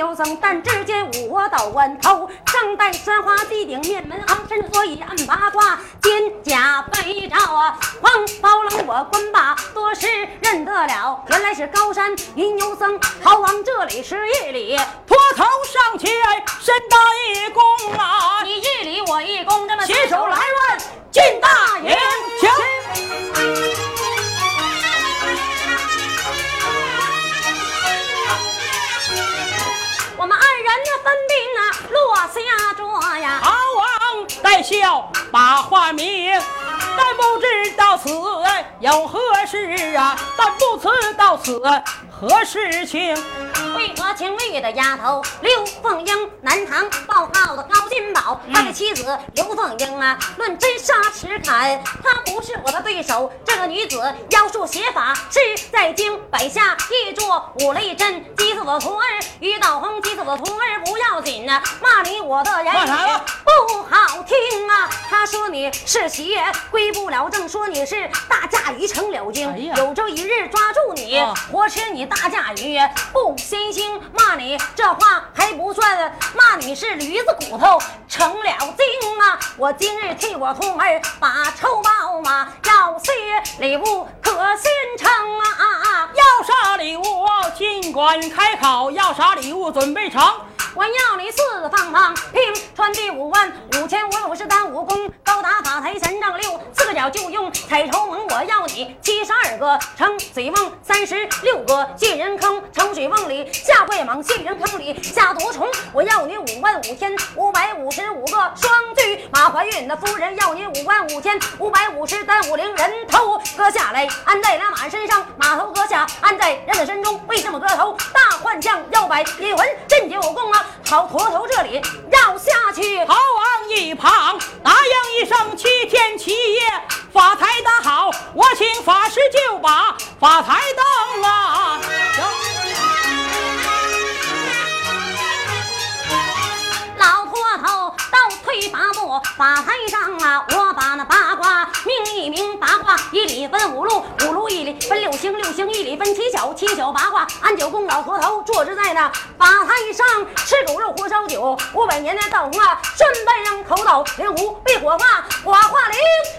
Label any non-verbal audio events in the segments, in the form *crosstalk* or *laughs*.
游僧，但只见我到弯头，上戴山花地顶面门昂，身所以暗八卦，肩甲背罩啊，黄包冷我观罢，多时认得了，原来是高山云游僧，逃亡这里是一里，脱头上前，身大一躬啊，你一礼我一躬，这么携手来问进大营，请。人分兵啊，落下着呀！好王带笑把话明，但不知到此有何事啊？但不辞到此。何事情？为何情绿的丫头？刘凤英，南唐报号的高金宝，他的妻子刘凤英啊，论真杀实砍，她不是我的对手。这个女子妖术邪法。是在京摆下一桌五雷阵，激死我徒儿于道红，激死我徒儿不要紧呐，骂你我的人不好听啊。他说你是邪，归不了正，说你是大驾于成了京，有朝一日抓住你，活吃你。大驾驭不心星，骂你这话还不算，骂你是驴子骨头成了精啊！我今日替我徒儿把仇报嘛，要些礼物可心成啊！要啥礼物尽管开口，要啥礼物准备成。我要你四方方平川地五万五千五五十单武功高达法台三丈六，四个角就用彩绸蒙。我要你七十二个盛水瓮，三十六个进人坑，盛水瓮里下怪蟒，进人坑里下毒虫。我要你五万五千五百五十五个双锯马怀孕的夫人要你五万五千五百五十单五零人头割下来安在那马身上，马头割下安在人的身中。为什么割头？大幻将要摆引魂镇九宫啊！好，驼头这里绕下去。逃往一旁答应一声，七天七夜法台的好，我请法师就把法台灯啊。分六星，六星一里分七小，七小八卦按九宫。老驼头坐着在那法台上，吃狗肉喝烧酒，五百年的道红啊，顺半让口倒灵狐被火化，火化灵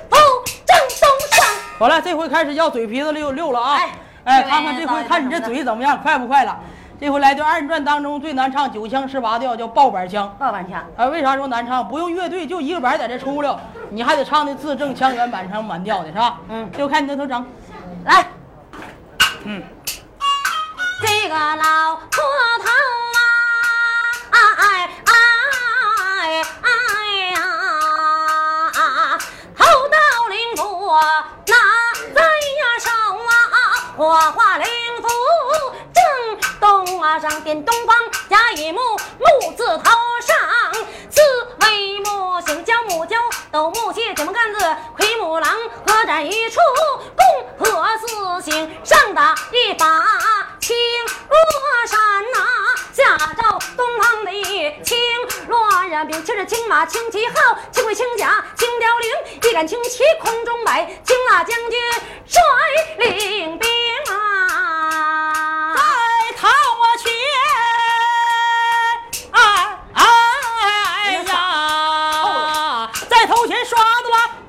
符正东上。好了，这回开始要嘴皮子溜溜了啊！哎，看看这回看你这嘴怎么样，快不快了？这回来就二人转当中最难唱九腔十八调，叫爆板腔。爆板腔啊，为啥说难唱？不用乐队，就一个板在这出溜，你还得唱的字正腔圆、满腔满调的，是吧？嗯，就看你那头整，来，嗯，这个老秃头啊，哎哎哎呀，头到灵符拿在呀手啊，火化了马。上点东方，甲乙木木字头上，字为木，姓焦木焦，斗木蟹，九木杆子，奎木狼，合战一处，共破四星，上打一把青罗衫呐，下照东方的青罗人兵，骑着青马青旗号，青盔青甲青雕翎，一杆青旗空中摆，青马将军率领兵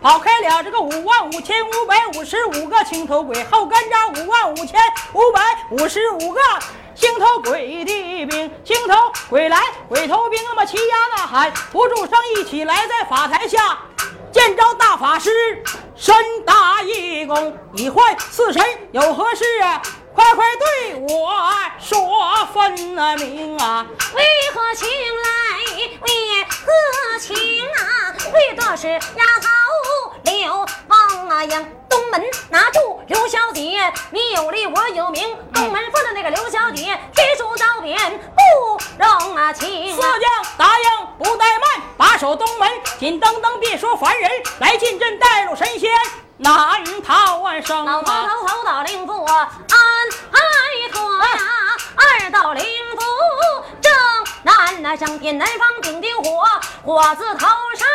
跑开了这个五万五千五百五十五个青头鬼，后跟着五万五千五百五十五个青头鬼的兵，青头鬼来鬼头兵，那么齐呀呐喊，不住声一起来在法台下见着大法师，身大一躬，已坏四神有何事啊？快快对我说分明啊！为何情来？为何情啊？为的是丫头刘凤英，东门拿住刘小姐，你有理我有名，东门府的那个刘小姐提出刀贬，不容啊情。四将答应不怠慢，把守东门，紧噔噔别说凡人来进阵，带路神仙难逃生老头啊！头头到灵府安排妥呀，二道灵府正南那上天南方顶顶火，火字头上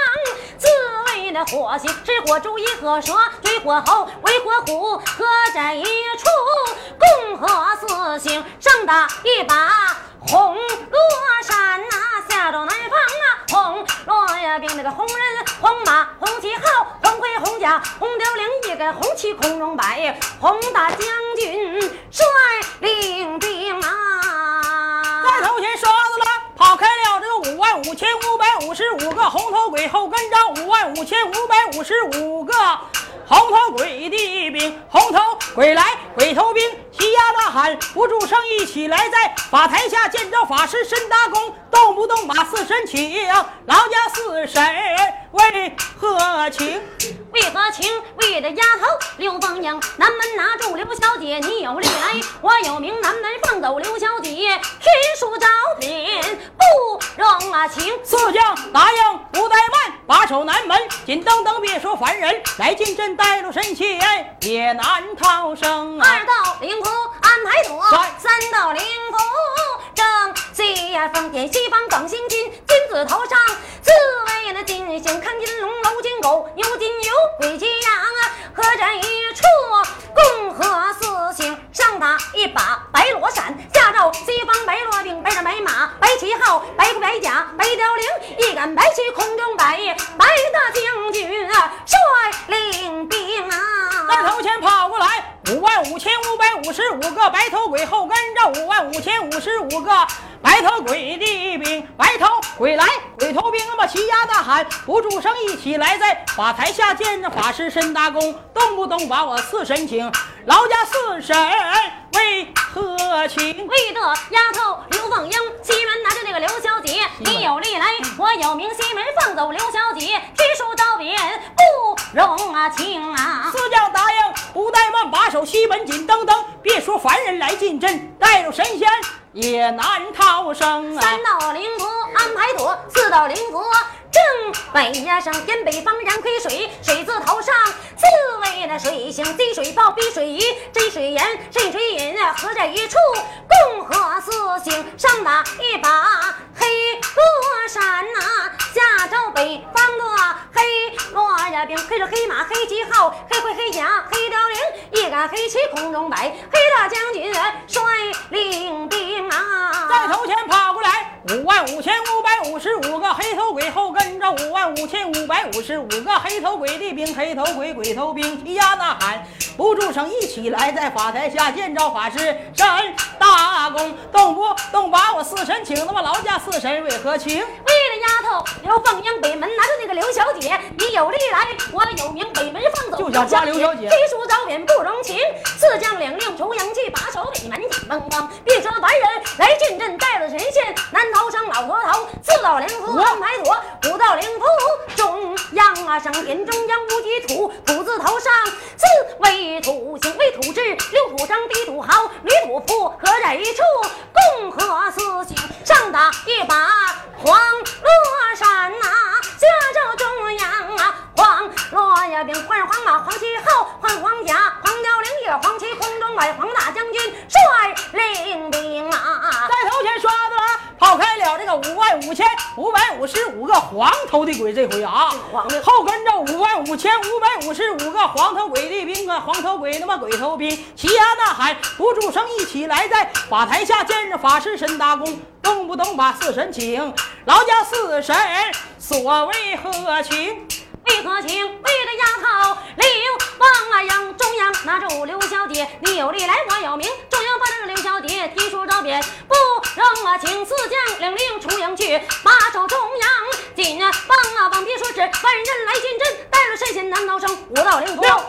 自为那火星，是火主一和蛇，火猴为火虎，合在一处，共和四星，上打一把红罗衫呐、下到南方啊，红罗呀兵那个红人红马红旗号红盔红甲红雕翎一个红旗空中摆，红大将军率领兵啊。在头前刷子了，跑开了这个五万五千五百五十五个红头鬼，后跟着五万五千五百五十五个红头鬼的兵，红头鬼来鬼头兵，齐呀呐喊，不住声一起来，在法台下见着法师申大公，动不动把四神请，劳家四神为何情？为何情？为的丫头刘凤英，南门拿住刘小姐，你有理来，我有名，南门放走刘小姐，天书招聘不容啊情。四将答应不怠慢，把守南门，紧噔噔别说凡人来进阵，带路神仙也难逃生！二道灵符安排妥三，三到灵符正西呀方天西方耿星金，金字头上自为那金星看金法台下见着法师申大公，动不动把我四神请，劳家四神为何情？为的丫头刘凤英，西门拿着那个刘小姐，你有力来，我有名，西门放走刘小姐，提书招贬不容啊情啊。四将答应不怠慢，把守西门紧噔噔，别说凡人来进阵，带入神仙也难逃生啊！三道灵符安排妥，四道灵符正北呀上天北方燃亏水，水字头上刺猬那水星，滴水泡逼水鱼，真水盐渗水银，合在一处，共和四星，上打一把黑罗衫呐、下照北方的黑罗呀兵，黑着黑马黑旗号，黑盔黑甲黑雕翎，一杆黑旗空中摆，黑大将军率领兵啊。在头前跑过来五万五千五百五十五个黑头鬼，后跟着五万五千五百五十五个黑头鬼的兵，黑头鬼鬼头兵齐呀呐喊，不住声一起来，在法台下见着法师申大公，动不动把我四神请，那么劳驾四神为何请？为了丫头刘凤英，北门拿着那个刘小姐，你有力来，我有名，北门放走就想抓刘小姐飞书招贬不容情，四将领令重阳去，把守北门紧绷绷，别说凡人来进阵，带了神仙南逃生老佛头，四道灵符安排妥，五道灵符中央啊上天中央无极土，土字头上四土行为土质，六土生地土豪，女土仆合在一处，共和四星，上打一把黄罗衫呐、下照中央啊，黄罗呀兵，换黄马黄旗号，换黄甲黄雕翎，一黄旗空中摆，黄大将军率领兵啊。在头前刷子了，跑开了这个五万五千五百五十五个黄头的鬼，这回啊，黄的后跟着五万五千五百五十五个黄头鬼的兵啊，黄头鬼他妈鬼头兵，齐呀呐喊，不住声一起来，在法台下见着法师神大公，动不动把四神请，劳驾四神所为何情？为何请？为了丫头刘王啊阳，中央拿着五六小姐，你有力来，我有名，中央把这个刘小姐提出招贬，不容啊请四将领令出营去，把守中央，紧啊帮啊帮，别说是万人来进阵，带着神仙难逃生，五道灵符安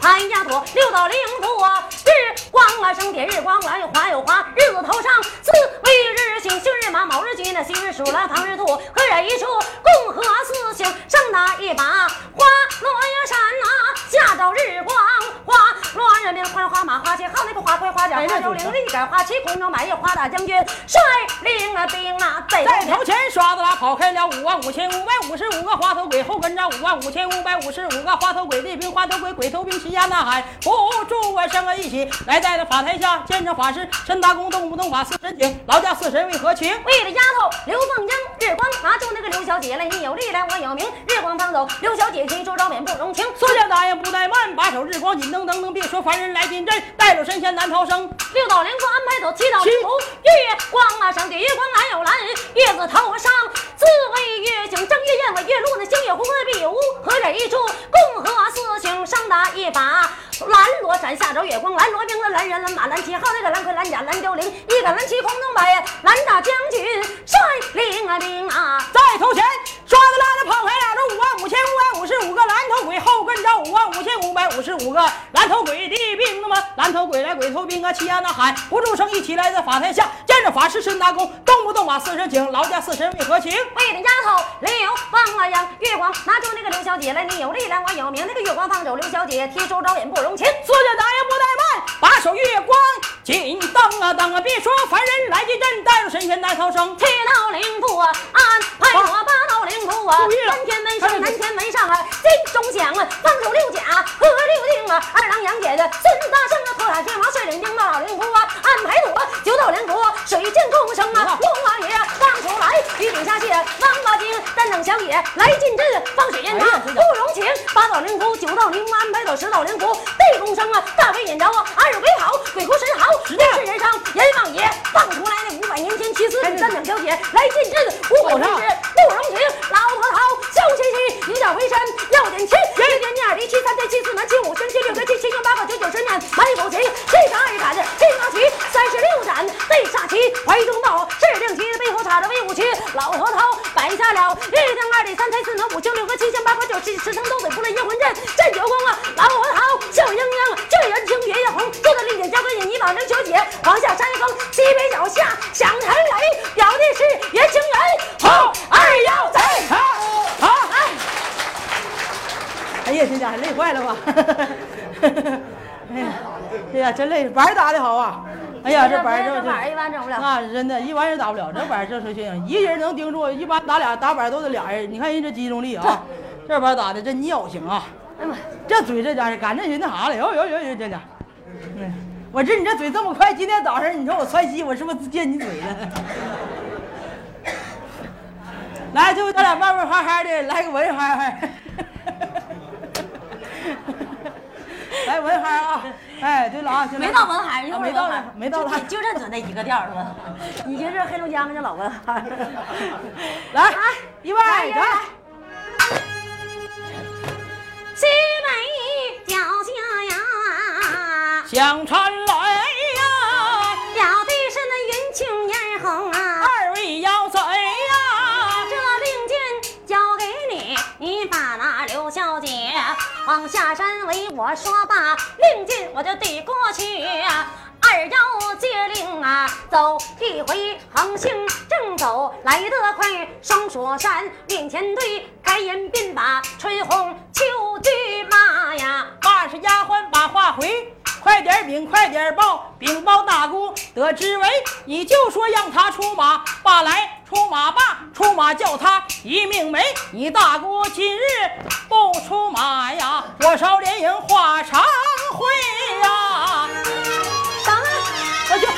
排丫头，六道灵符啊日光啊升点，日光来又滑又滑，日子头上四为日星，星日马，卯日鸡，那西日鼠来，唐日兔，合在一处，共和四星，上打一把花落。呀山呐、下照日光花，乱人民花花马花旗，好那个花魁花甲花柳翎，立杆花旗，空中满月花大将军，率领了兵啊，在在头前刷子啦，跑开了五万五千五百五十五个花头鬼，后跟着五万五千五百五十五个花头鬼的兵，花头鬼鬼头兵齐呀呐喊，不住我生啊一起来在了法台下见着法师陈达公，动不动法四神请，劳驾四神为何情？为了丫头刘凤英，日光拿住那个刘小姐来，你有力来我有名，日光放走刘小姐，提出招免不容情。所见大雁不怠慢，把手日光紧噔噔噔，别说凡人来进阵，带着神仙难逃生。六道灵光安排走，七道灵符月光啊，上的月光蓝又蓝，*laughs* 月字头上字为月景，正月燕尾月露，那星月红和碧无合点一处，共和四星上打一把。蓝罗伞下着月光，蓝罗兵蓝人蓝马蓝旗，好那个蓝盔蓝甲蓝雕翎，一杆蓝旗空中摆，蓝大将军率领啊兵啊，在头前刷的拉的跑开了五万五千五百五十五个蓝头鬼，后跟着五万五千五百五十五个蓝头鬼的兵，那么蓝头鬼来鬼头兵啊，齐呀呐喊，不住声一起来在法台下见着法师申大公，动不动把四神请，劳驾四神为何情？为了丫头刘放啊阳，月光拿住那个刘小姐来，你有力量我有名，那个月光放走刘小姐，提出招引不容情。所见大雁不怠慢，把手月光紧蹬啊蹬啊，别说凡人来进阵，带入神仙来逃生。七道灵符啊，安排我八道灵符啊，南天门上南天门上啊，金钟响啊，放手六甲和六定啊，二郎杨戬的孙大圣啊，破塔天王率领兵八道灵符啊，安排妥九道灵符，水剑共生啊，龙王爷放手来，玉顶下界王八精三等小野来进阵，放水淹他不容情，八道灵符九道灵符安排走十道灵符，地宫生啊，大威引着啊，二鬼好，鬼哭神嚎，人是人伤，阎王爷放出来那五百年前七四三等小姐来进阵，五鬼之不容情，老头头笑嘻嘻，一脚回身要点钱，一点二离七三对七四南七五星七六对七七星八个九九十年埋伏旗，七十二杆金刚旗，三十六斩对煞旗，怀中道是令旗的威武旗，老何头摆下了一定二里三才四能五星六个七星八个九十十成都得出来阴魂阵，镇九宫啊，老何头笑盈盈，这人情月夜红，坐在立顶交给你你老刘小姐，往下山峰西北脚下响沉雷，表弟是爷情人，好二幺贼。好，好，哎，哎呀，这家伙累坏了吧？*laughs* 哎呀，哎呀，真累，玩儿打的好啊！哎呀，这板这这板一般整不了。啊，真的，一般人打不了。这板儿这说行，一个人能盯住，一般打俩打板都得俩人。你看人这集中力啊，这板儿打的这尿性啊！哎呀妈，这嘴这家伙赶着人那啥了，哟哟哟哟，这家伙，嗯，我这你这嘴这么快，今天早上你说我窜稀，我是不是见你嘴了？*laughs* 来，最后咱俩慢慢哈哈的，来个文哈哈。*laughs* 来文哈啊！哎，对了啊，没到文海，一会儿没到了，没到了，就认准那一个调儿了。你觉着黑龙江的老文海？*laughs* 来，预备，来我说罢，令箭我就递过去啊。二幺接令啊，走一回横行，正走来得快，双锁山面前对，开言便把春红秋菊骂呀。八是丫鬟把话回，快点禀，快点报，禀报大姑得知为，你就说让他出马，罢来出马罢，出马叫他一命没。你大姑今日不出马呀，我少连营化常会呀。等啊，我去，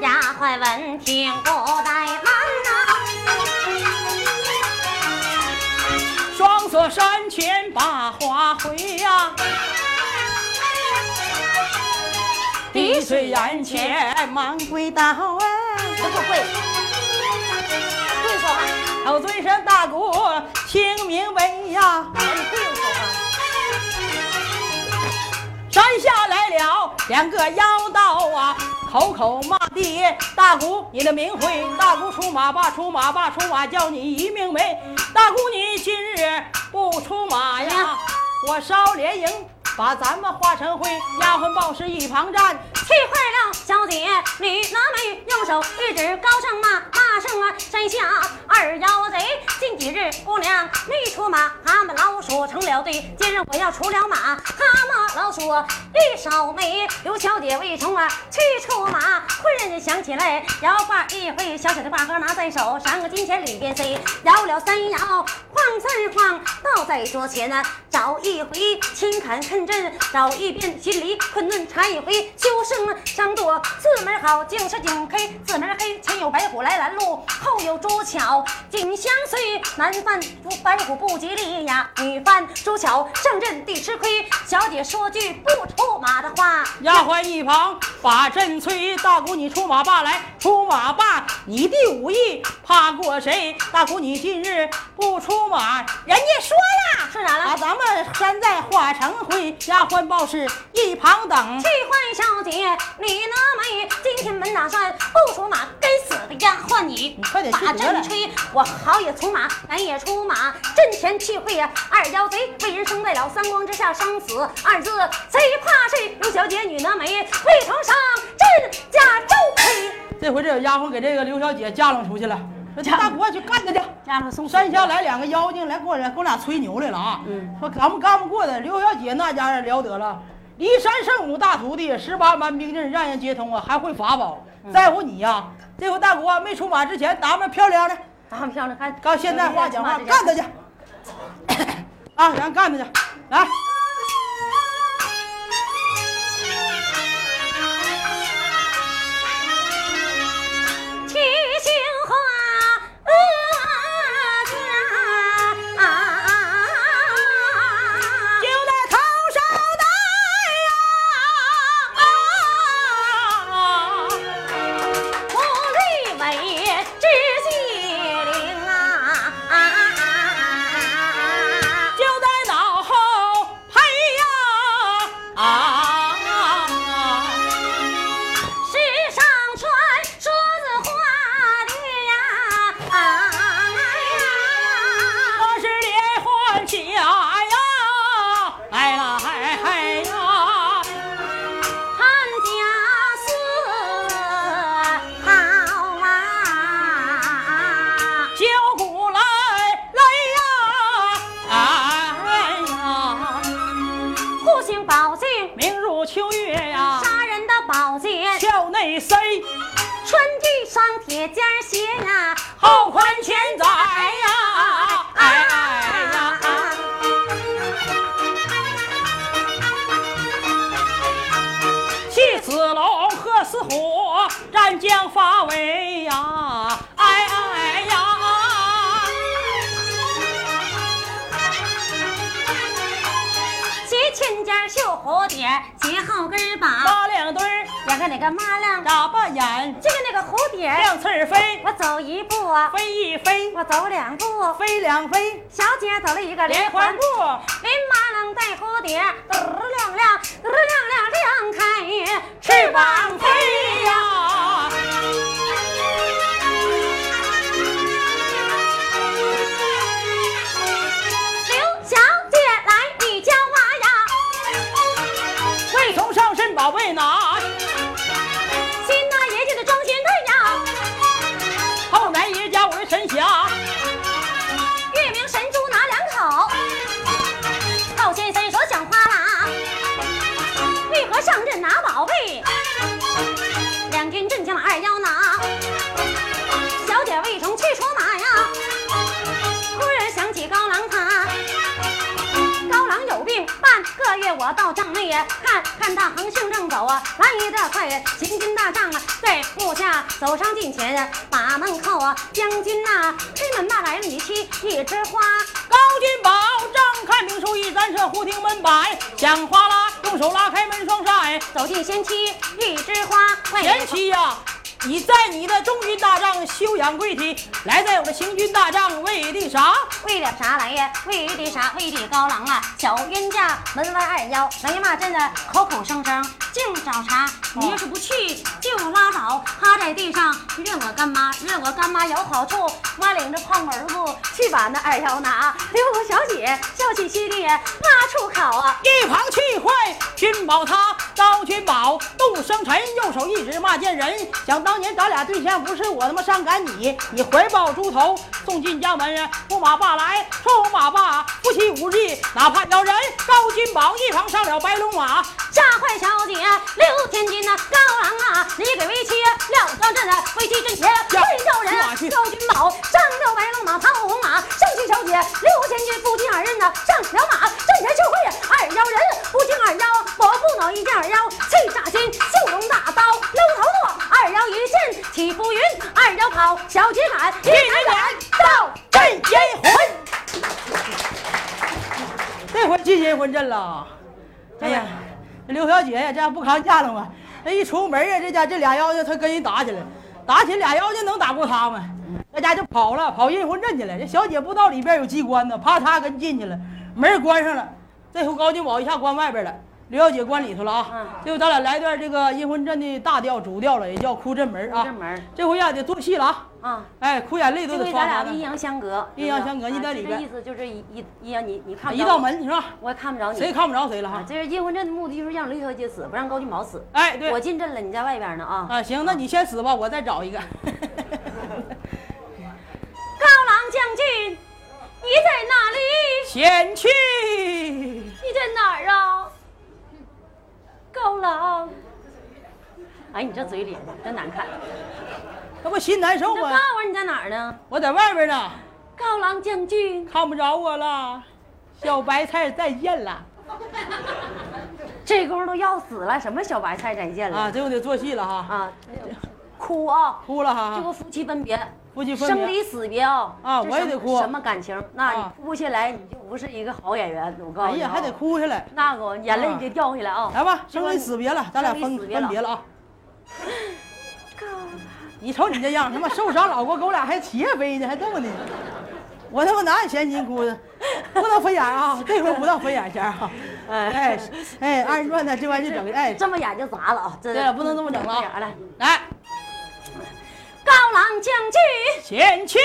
丫鬟闻听不怠慢呐、双色山前把花回呀。滴水眼前忙跪倒啊！不不跪，跪说话，头尊声大姑清明白呀，你跪着说话。山下来了两个妖口口骂爹大姑你的名讳，大姑出马吧，出马吧，出马叫你一命没。大姑你今日不出马呀，我烧连营把咱们化成灰，丫鬟报时一旁站。气坏了小姐，你拿眉用手一指高声骂，骂声啊，山下二妖贼。近几日姑娘没出马，蛤蟆老鼠成了对。今日我要出了马，蛤蟆老鼠一少美。刘小姐未成啊去出马？忽然间想起来，摇挂一回，小小的挂盒拿在手，三个金钱里边塞，摇了三摇，晃三晃，倒在桌前呢。找一回，勤恳肯真；找一遍，心里困顿查一回。修生上多，字门好，净是井黑；四门黑，前有白虎来拦路，后有朱巧紧相随。男犯朱白虎不吉利呀，女犯朱巧上阵地吃亏。小姐说句不出马的话，丫鬟一旁把阵催。大姑你出马罢来，出马罢，你的武艺怕过谁？大姑你今日不出马，人家说了，说啥了？把咱们。山在化成灰，丫鬟报事一旁等。气坏小姐，你那美，今天门打算不出马，该死的丫鬟你！你快点去把阵吹，我好也出马，难也出马。阵前去会呀，二妖贼为人生在了三光之下，生死二字贼怕谁？刘小姐，你那美，未曾上阵加周黑。这回这丫鬟给这个刘小姐架楞出去了。大国去干他去！山下来两个妖精来过来，给我俩吹牛来了啊！说咱们干不过的刘小姐那家伙了得了，骊山圣母大徒弟，十八般兵刃让人接通啊，还会法宝。在乎你呀！这回大国没出马之前打扮漂亮的，打扮漂亮，看刚现在话讲话，干他去！*coughs* 啊，咱干他去！来。了一个连环步，连马郎带蝴蝶，噔亮亮，嘚亮亮，到帐内呀看看他横行正走啊，来得快，行军大帐啊，在部下走上近前。把门口啊，将军呐，开门吧，来了你妻一枝花。高君宝正看明书一展设，忽听门摆响哗啦，用手拉开门双扇，走进贤妻一枝花。贤妻呀。你在你的中军大帐休养贵体，来在我的行军大帐为的啥？为了啥来呀？为的啥？为的高郎啊！小冤家门外二妖来骂阵的口口声声净找茬。你要是不去就拉倒，趴在地上认我干妈，认我干妈有好处。妈领着胖儿子去把那二幺拿。刘小姐笑嘻嘻的骂出口啊，一旁气坏君宝他。高君宝，杜生辰，右手一指骂贱人。想当年咱俩对象不是我他妈上赶你，你怀抱猪头送进家门，驸马爸来，驸马爸夫妻五日，哪怕咬人高君宝一旁上了白龙马，吓坏小姐刘千金呐，高郎啊，你给为妻了当阵啊，为妻挣钱，会叫人高君宝上了白龙马，跑红马，上去小姐刘千金夫妻二人呐，上了马，阵前就会二妖人，不敬二妖，我不恼一见二妖，气炸心，绣龙大刀搂头落，二妖一见起浮云，二妖跑，小姐赶，一抬眼到镇阴魂。这回进阴魂阵了。哎呀，这刘小姐呀，这样不扛架了吗？这一出门啊，这家这俩妖精他跟人打起来，打起俩妖精能打过他吗？那家就跑了，跑阴魂阵去了。这小姐不知道里边有机关呢，啪嚓跟进去了，门关上了。这回高金宝一下关外边了，刘小姐关里头了啊。嗯这回咱俩来段这个阴魂阵的大调主调了，也叫哭阵门啊。哭阵门这回呀得做戏了啊！啊。哎，哭眼泪都得刷刷的咱俩阴。阳相隔，阴阳相隔你在里边意思就是一一阴阳你你看不一道门是吧？我也看不着你。谁看不着谁了哈？啊这是阴魂阵的目的就是让刘小姐死，不让高俊宝死。哎，对我，进阵了，你在外边呢啊。啊，行，那你先死吧，我再找一个。*laughs* 高郎将军，你在哪里？前去，你在哪儿啊？高郎，哎，你这嘴脸真难看。这不心难受吗？诉你在哪儿呢？我在外边呢，高郎将军，看不着我了。小白菜再见了这功夫都要死了，什么小白菜再见了啊！这我得做戏了哈，啊哭啊！哭了哈这不。夫妻分别，夫妻分，生离死别啊！啊我也得哭什么感情？那你啊哭下来，你就不是一个好演员。我告诉你啊，哎呀，还得哭下来。那个眼泪得掉下来啊！来吧，生离死别了，咱俩分分别了啊！*laughs* *laughs* 你瞅你这样，他妈受伤老过狗俩还起夜飞呢，还这么的。我他妈哪有闲心哭呢？不能飞眼啊！*laughs* 这回不到飞眼前啊！哎哎哎，二人转呢，这玩意儿就整的哎，这么演就砸了啊！对对了，不能这么整了啊！来，来，高郎将军，贤妻，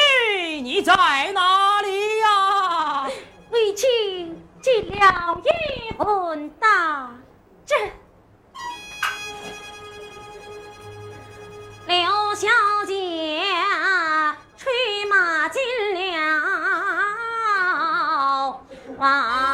你在哪里呀？为妻进了阴魂大阵，刘小姐吹马进了。啊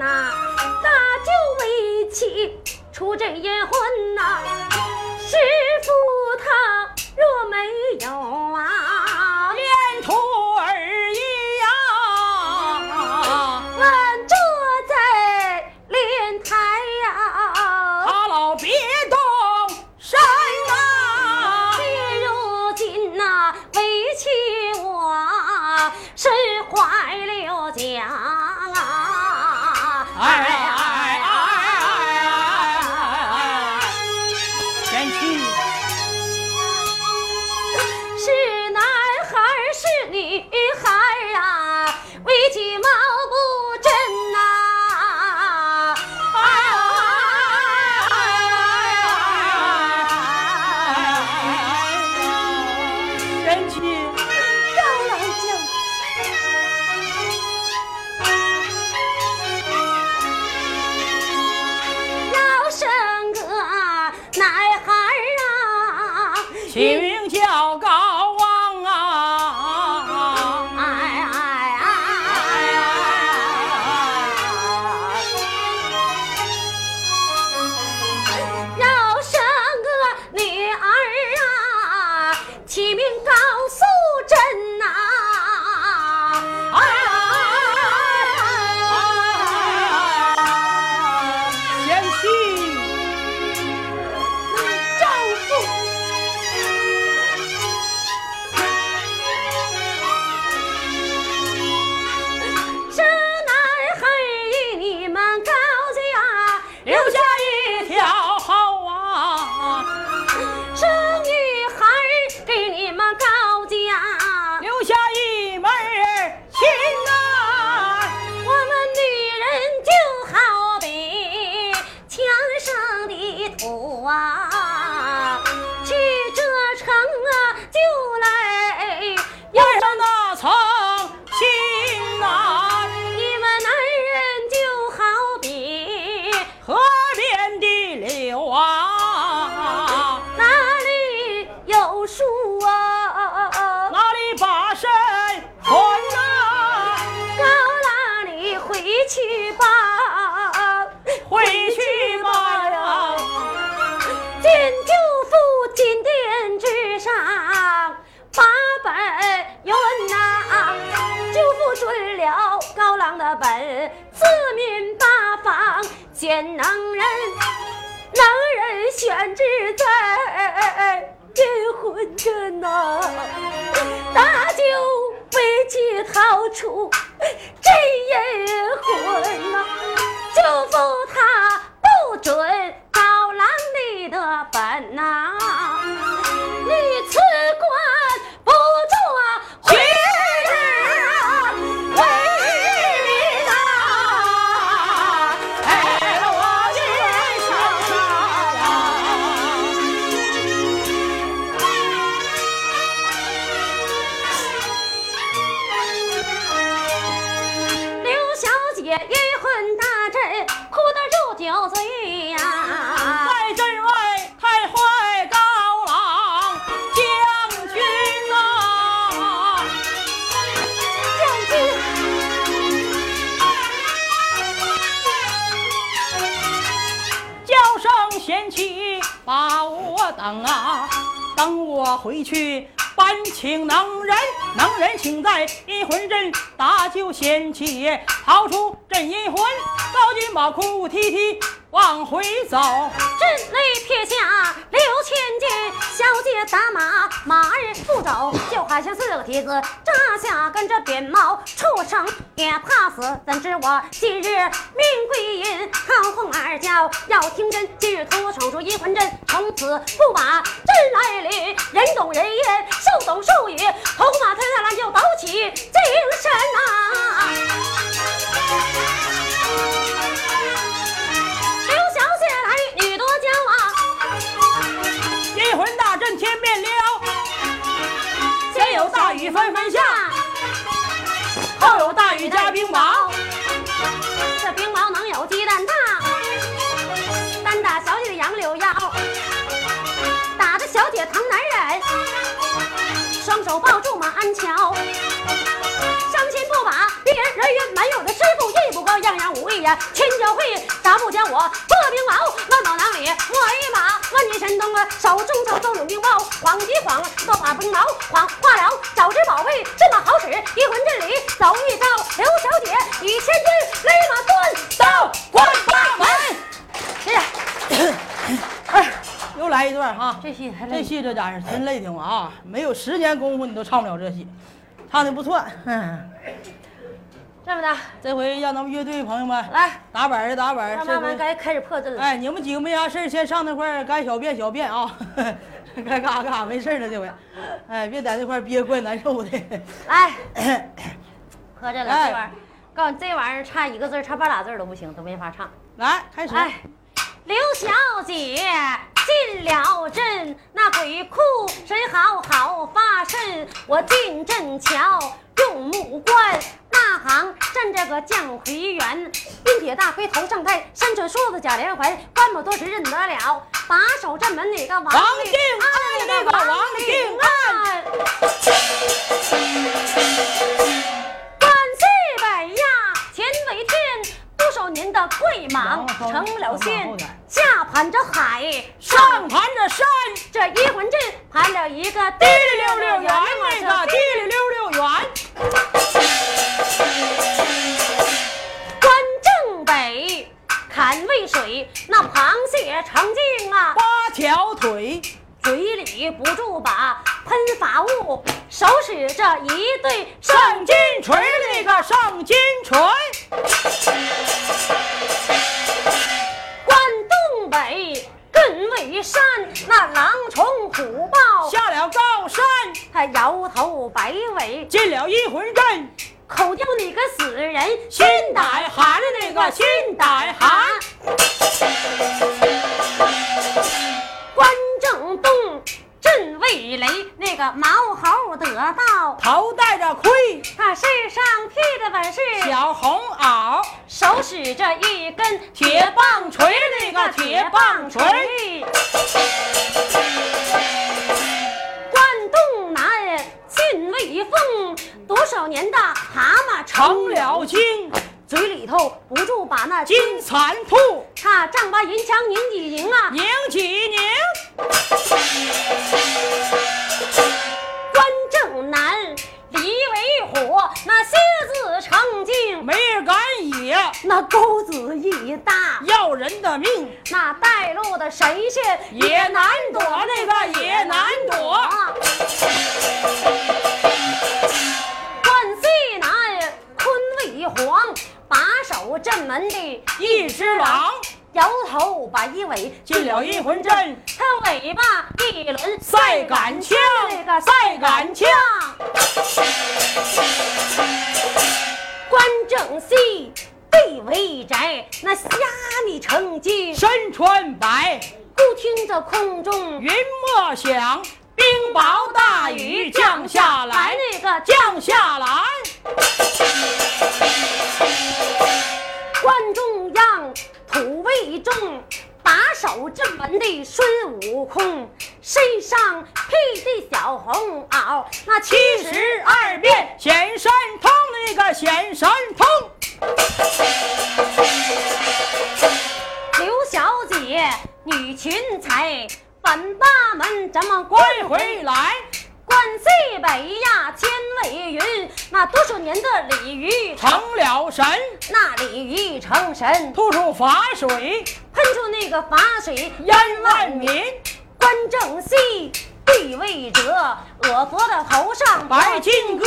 难呐，大就为妻出阵阴婚呐。师傅他若没有见舅父金殿之上八本云呐、舅父准了高郎的本，四面八方见能人，能人选之在阴婚阵呐、大舅为其逃出真阴婚呐、舅父他不准高郎的本呐、我回去搬请能人，能人请在阴魂阵搭救贤妻，逃出镇阴魂，高君宝哭啼啼往回走，震雷撇下六千金，小姐打马马儿不走，就好像四个蹄子扎下，跟着扁毛畜生也怕死。怎知我今日命归阴，好凤二叫，要听真，今日屠我出阴魂阵，从此不把真来。临人懂人言，兽懂兽语，头发褪下来又抖起精神啊。天面溜，先有大雨纷纷下，后有大雨加冰雹。这冰雹能有鸡蛋大，单打小姐的杨柳腰，打的小姐疼难忍，双手抱住马鞍桥。人人缘没有的师傅艺不高，样样武艺呀千教会，咋不将我破兵毛乱到囊里我一把？问你神东啊，手中手中有兵包，晃几晃都把兵毛晃化了，早知宝贝这么好使，一魂阵里走一遭，刘小姐与千军勒马断到关八门。哎呀，哎，又来一段哈。这戏这戏这家伙真累挺啊！没有十年功夫你都唱不了这戏，唱的不错。嗯，这么的，这回让咱们乐队朋友们来，打板儿的打板儿。让这回慢慢该开始破阵了。哎，你们几个没啥事儿先上那块儿该小便小便啊，*laughs* 该干啥干啥，没事儿了这回。哎，别在那块儿憋怪难受的。来，*coughs* 喝这了，哎这玩意儿，告诉你，这玩意儿差一个字儿，差半俩字儿都不行，都没法唱。来，开始。哎，刘小姐进了阵，那鬼哭神嚎好发甚？我进阵瞧，用目观。那行站着个将魁元，冰铁大盔头上戴，身穿梳子假连环，官不多时认得了。把守正门那个王王定安那个王定安。关西北呀，前为天，不守您的贵莽，成了仙，下盘着海，上盘着山，这一魂阵盘了一个滴哩溜溜圆，那个滴哩溜溜圆。关正北，砍渭水，那螃蟹成精啊，八条腿，嘴里不住把喷法物，手使着一对上金锤那个上金锤，关东北。更为山，那狼虫虎豹下了高山，他摇头摆尾，进了阴魂阵，口叫你个死人，心歹寒那个心歹寒。关正东镇卫雷，那个毛猴得道，头戴着盔，他身上披的本是小红袄，手使着一根铁棒锤那个铁棒锤。关东南进卫风，多少年的蛤蟆成了精，嘴里头不住把那金蚕吐，他丈八银枪拧几拧啊，拧几拧。关正南离为火，那蝎子成精，没人敢野，那钩子一大，要人的命，那带路的神仙也难躲，那个也难躲。守镇门的一只狼。摇头摆尾，进了一魂阵，他尾巴一轮赛杆枪。那个赛杆枪。关正西被围宅，那虾米成精，身穿白，忽听着空中云莫响，冰雹大雨降下来，那个降下来。关中央土卫重，把守正门的孙悟空，身上披的小红袄，那七十二变显神通，那个显神通。刘小姐女群才，本八门咱们归归回来，关西北呀，千尾云，那多少年的鲤鱼？成了神，那鲤鱼成神，吐出法水，喷出那个法水淹万民。关正西地位者，我佛的头上白金戈，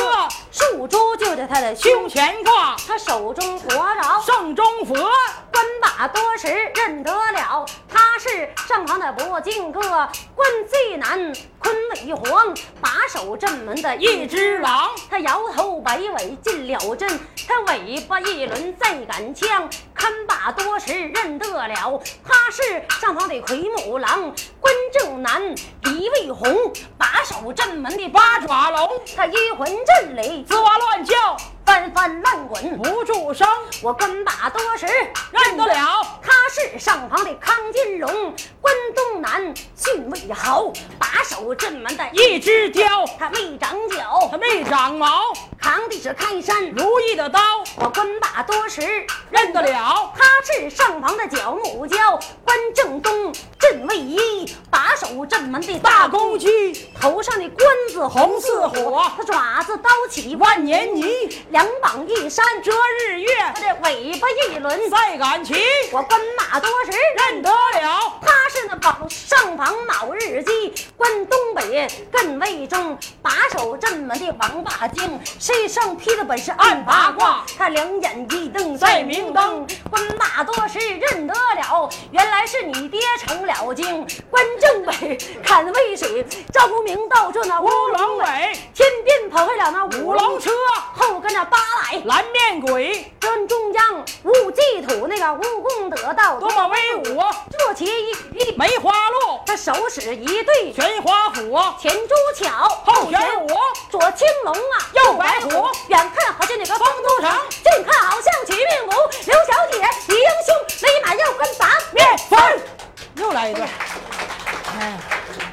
树珠就在他的胸胸前挂，他手中活着。圣中佛，关把多时认得了，他是上房的博金哥，关西南坤尾皇，把守镇门的一只狼，他摇头摆尾进了阵，他尾巴一轮再赶枪，看把多时认得了，他是上房的魁木狼，关正南李卫红，把守镇门的八八爪龙，他一魂阵里。吱哇乱叫，翻翻乱滚，不住声，我棍把多时认得了。他是上房的康金龙，关东南郡尉侯，把守镇门的一只雕，他没长脚，他没长毛，扛的是开山。如意的刀，我棍把多时认得了。他是上房的角木蛟，关正东镇卫一，把守镇门的大公公鸡，头上的冠子红似火，他爪子刀起。万年泥，两膀一扇遮日月，他这尾巴一轮。赛赶骑，我奔马多时认得了。他是那宝上房卯日鸡，关东北艮魏征，把守镇门的王八精，身上披的本是暗八卦，他两眼一瞪赛明灯，关马多时认得了，原来是你爹成了精，关正北砍渭水，赵公明倒这那乌龙尾，天边跑回了那五龙车，后跟着八来。蓝面鬼，真中央无忌土那个蜈蚣得道，多么威武！坐骑一匹，梅花鹿，他手使一对玄花虎，前朱巧，后玄武，左青龙啊，右白虎远看好像那个丰都城，近看好像取命谷。刘小姐，李英雄，勒马要跟拔面分。又来一段，哎，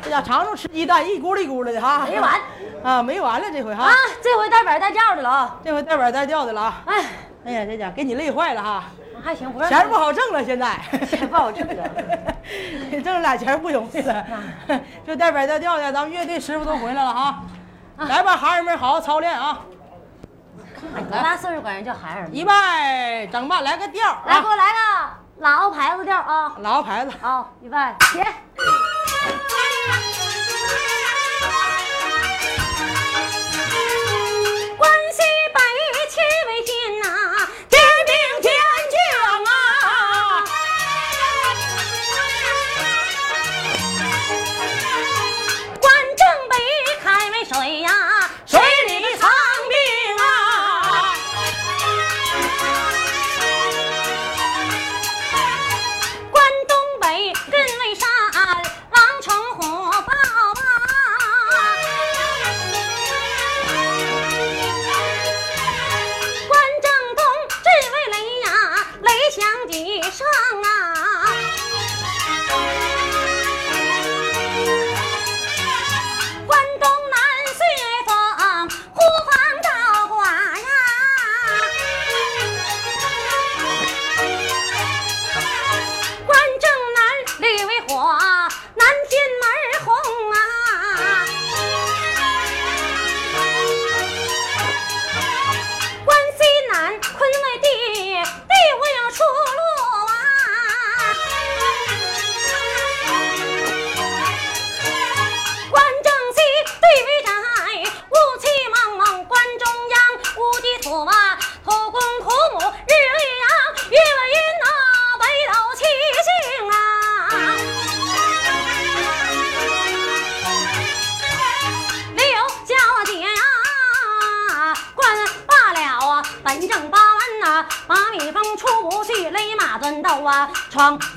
这家尝尝吃鸡蛋，一咕噜一咕噜的哈。没完啊，没完了这回哈。啊！这回带板带调的了啊！这回带板带调的了啊。哎，哎呀，这家给你累坏了哈，还行，不钱不好挣了，现在 *laughs* 钱不好挣了。*laughs* 挣俩钱不容易了。就带板带调的，咱们乐队师傅都回来了哈。来吧，孩儿们，好好操练啊！哎多大岁数管人叫孩儿呢？一拜整吧，来个调来，给我啊，来个老牌子调啊！老牌子。好，预备，起。*laughs*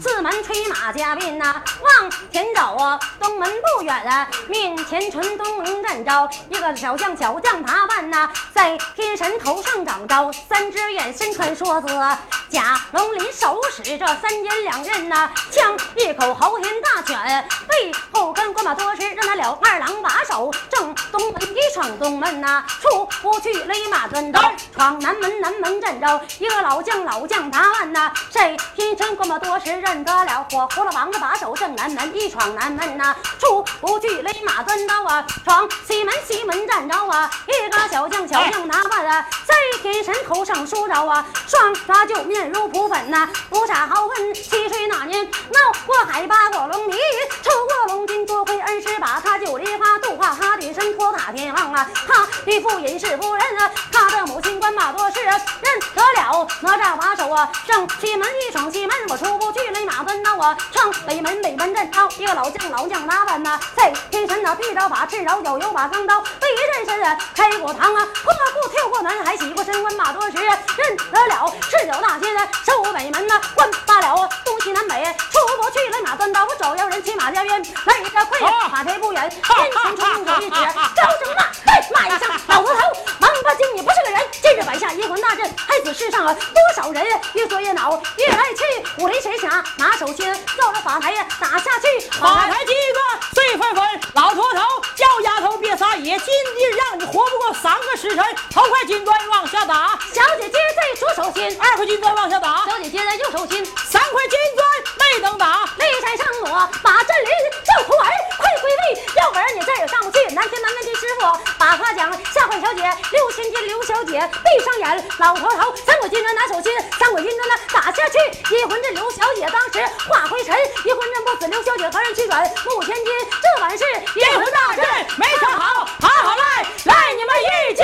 四门催马加鞭呐，往前走啊，东门不远啊，面前纯东门站招一个小将，小将打扮呐，在天神头上长着三只眼，身穿梭子，甲龙鳞手使这三尖两刃呐，枪一口豪天大犬，背后跟关马多时让他了？二郎把守，正东门一闯东门呐，出不去勒马钻刀，闯南门南门站着一个老将，老将答案呐，谁天生关马多时认得了，火？葫芦王子把守正南门，一闯南门呐，出不去勒马钻刀啊，闯西门西门站着啊，一个小将小将答案啊，在天神头上梳着啊，双抓就面如蒲粉呐、不傻豪横，七岁那年闹过海八过龙泥，抽过龙筋，多亏恩师把他救梨花，度化他的身托塔天王啊，他的父尹氏夫人啊，他的母亲是啊，认得了哪吒把手啊，上西门一闯西门，我出不去，勒马奔刀啊，上北门北门阵刀，一个老将老将打扮呐，在天神那劈刀把赤刀，脚有把钢刀，背一阵身啊，开过膛啊，破过跳过南海，洗过身，关马多时啊，认得了赤脚大仙啊，守北门呐，关罢了啊，东西南北出不去，勒马钻刀，我找要人骑马加鞭，来这快呀，马蹄不远，天神冲用手一指，招生那，嘿，骂一声老头头，王八精你不是个人，今日摆下一魂大阵，害死世上啊多少人？越说越恼，越来气。五雷神侠拿手心照着法台呀打下去，法台几个碎纷纷，老秃头叫丫头别撒野，今日让你活不过三个时辰。头块金砖往下打，小姐接在左手心，二块金砖往下打，小姐接在右手心，三块金砖没等打，擂台上我把阵林叫徒儿快归位，要不然你这儿也上不去。南天南面的师傅把话讲，下官小姐六千金刘小姐闭上眼，老头头，三股金针拿手心，三股金针呢？打下去，一魂阵。刘小姐当时化灰尘，一魂阵不死。刘小姐何人去赶，目无千金。这碗是一魂大阵，没想好好好，来来，你们遇见。